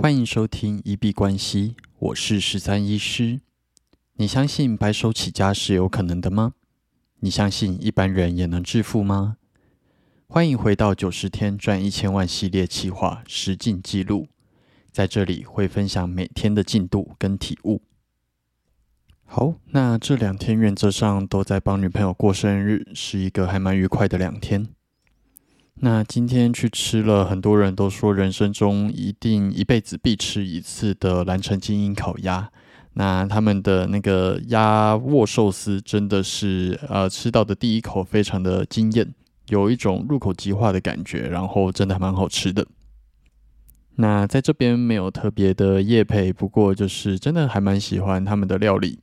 欢迎收听一币关系，我是十三医师。你相信白手起家是有可能的吗？你相信一般人也能致富吗？欢迎回到九十天赚一千万系列企划实进记录，在这里会分享每天的进度跟体悟。好，那这两天原则上都在帮女朋友过生日，是一个还蛮愉快的两天。那今天去吃了，很多人都说人生中一定一辈子必吃一次的蓝城精英烤鸭。那他们的那个鸭握寿司真的是，呃，吃到的第一口非常的惊艳，有一种入口即化的感觉，然后真的蛮好吃的。那在这边没有特别的夜配，不过就是真的还蛮喜欢他们的料理，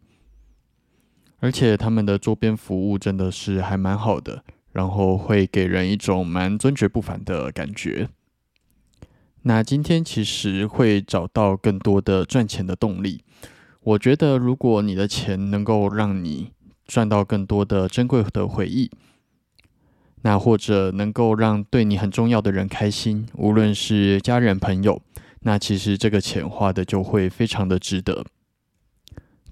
而且他们的周边服务真的是还蛮好的。然后会给人一种蛮尊爵不凡的感觉。那今天其实会找到更多的赚钱的动力。我觉得，如果你的钱能够让你赚到更多的珍贵的回忆，那或者能够让对你很重要的人开心，无论是家人朋友，那其实这个钱花的就会非常的值得。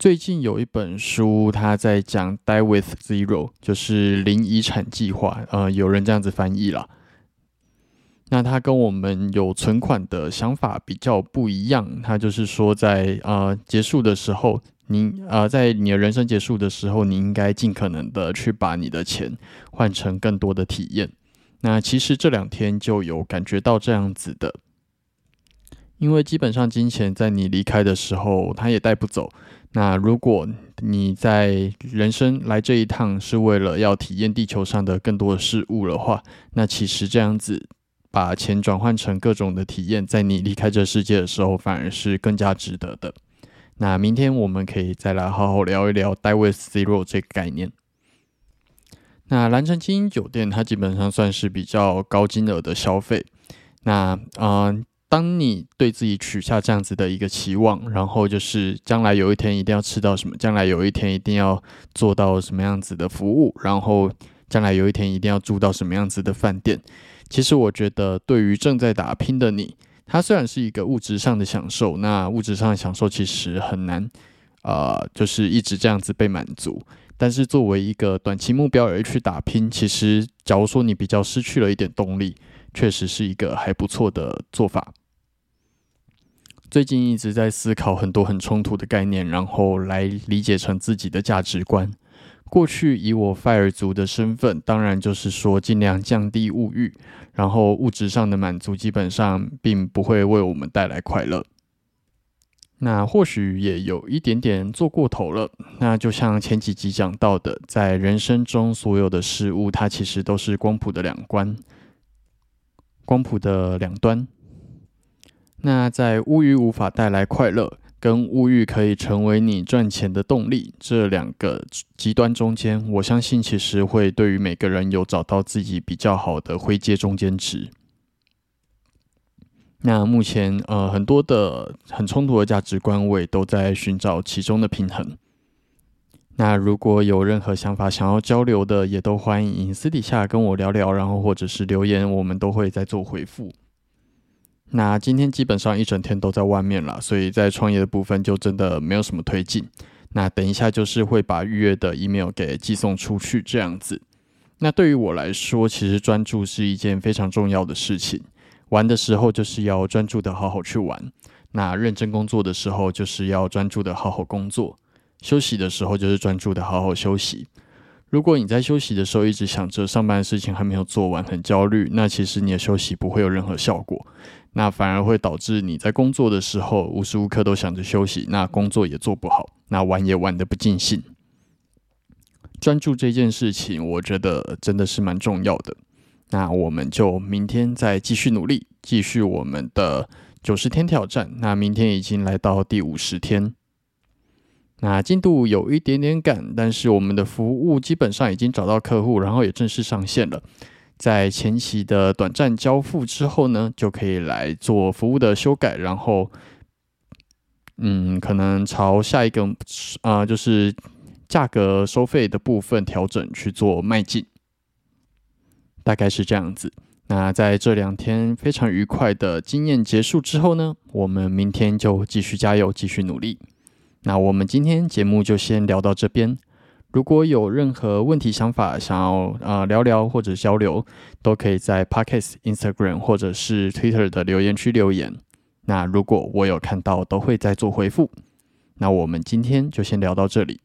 最近有一本书，他在讲 “die with zero”，就是零遗产计划。呃，有人这样子翻译了。那他跟我们有存款的想法比较不一样。他就是说，在呃结束的时候，你呃在你的人生结束的时候，你应该尽可能的去把你的钱换成更多的体验。那其实这两天就有感觉到这样子的，因为基本上金钱在你离开的时候，它也带不走。那如果你在人生来这一趟是为了要体验地球上的更多的事物的话，那其实这样子把钱转换成各种的体验，在你离开这世界的时候，反而是更加值得的。那明天我们可以再来好好聊一聊 “die with zero” 这个概念。那蓝城精英酒店它基本上算是比较高金额的消费。那嗯。当你对自己取下这样子的一个期望，然后就是将来有一天一定要吃到什么，将来有一天一定要做到什么样子的服务，然后将来有一天一定要住到什么样子的饭店。其实我觉得，对于正在打拼的你，它虽然是一个物质上的享受，那物质上的享受其实很难，呃，就是一直这样子被满足。但是作为一个短期目标而去打拼，其实假如说你比较失去了一点动力，确实是一个还不错的做法。最近一直在思考很多很冲突的概念，然后来理解成自己的价值观。过去以我 fire 族的身份，当然就是说尽量降低物欲，然后物质上的满足基本上并不会为我们带来快乐。那或许也有一点点做过头了。那就像前几集讲到的，在人生中所有的事物，它其实都是光谱的两端，光谱的两端。那在物欲无法带来快乐，跟物欲可以成为你赚钱的动力这两个极端中间，我相信其实会对于每个人有找到自己比较好的灰阶中间值。那目前呃很多的很冲突的价值观，我也都在寻找其中的平衡。那如果有任何想法想要交流的，也都欢迎私底下跟我聊聊，然后或者是留言，我们都会再做回复。那今天基本上一整天都在外面了，所以在创业的部分就真的没有什么推进。那等一下就是会把预约的 email 给寄送出去这样子。那对于我来说，其实专注是一件非常重要的事情。玩的时候就是要专注的好好去玩，那认真工作的时候就是要专注的好好工作，休息的时候就是专注的好好休息。如果你在休息的时候一直想着上班的事情还没有做完，很焦虑，那其实你的休息不会有任何效果。那反而会导致你在工作的时候无时无刻都想着休息，那工作也做不好，那玩也玩得不尽兴。专注这件事情，我觉得真的是蛮重要的。那我们就明天再继续努力，继续我们的九十天挑战。那明天已经来到第五十天，那进度有一点点赶，但是我们的服务基本上已经找到客户，然后也正式上线了。在前期的短暂交付之后呢，就可以来做服务的修改，然后，嗯，可能朝下一个啊，就是价格收费的部分调整去做迈进，大概是这样子。那在这两天非常愉快的经验结束之后呢，我们明天就继续加油，继续努力。那我们今天节目就先聊到这边。如果有任何问题、想法想要呃聊聊或者交流，都可以在 Podcast、Instagram 或者是 Twitter 的留言区留言。那如果我有看到，都会再做回复。那我们今天就先聊到这里。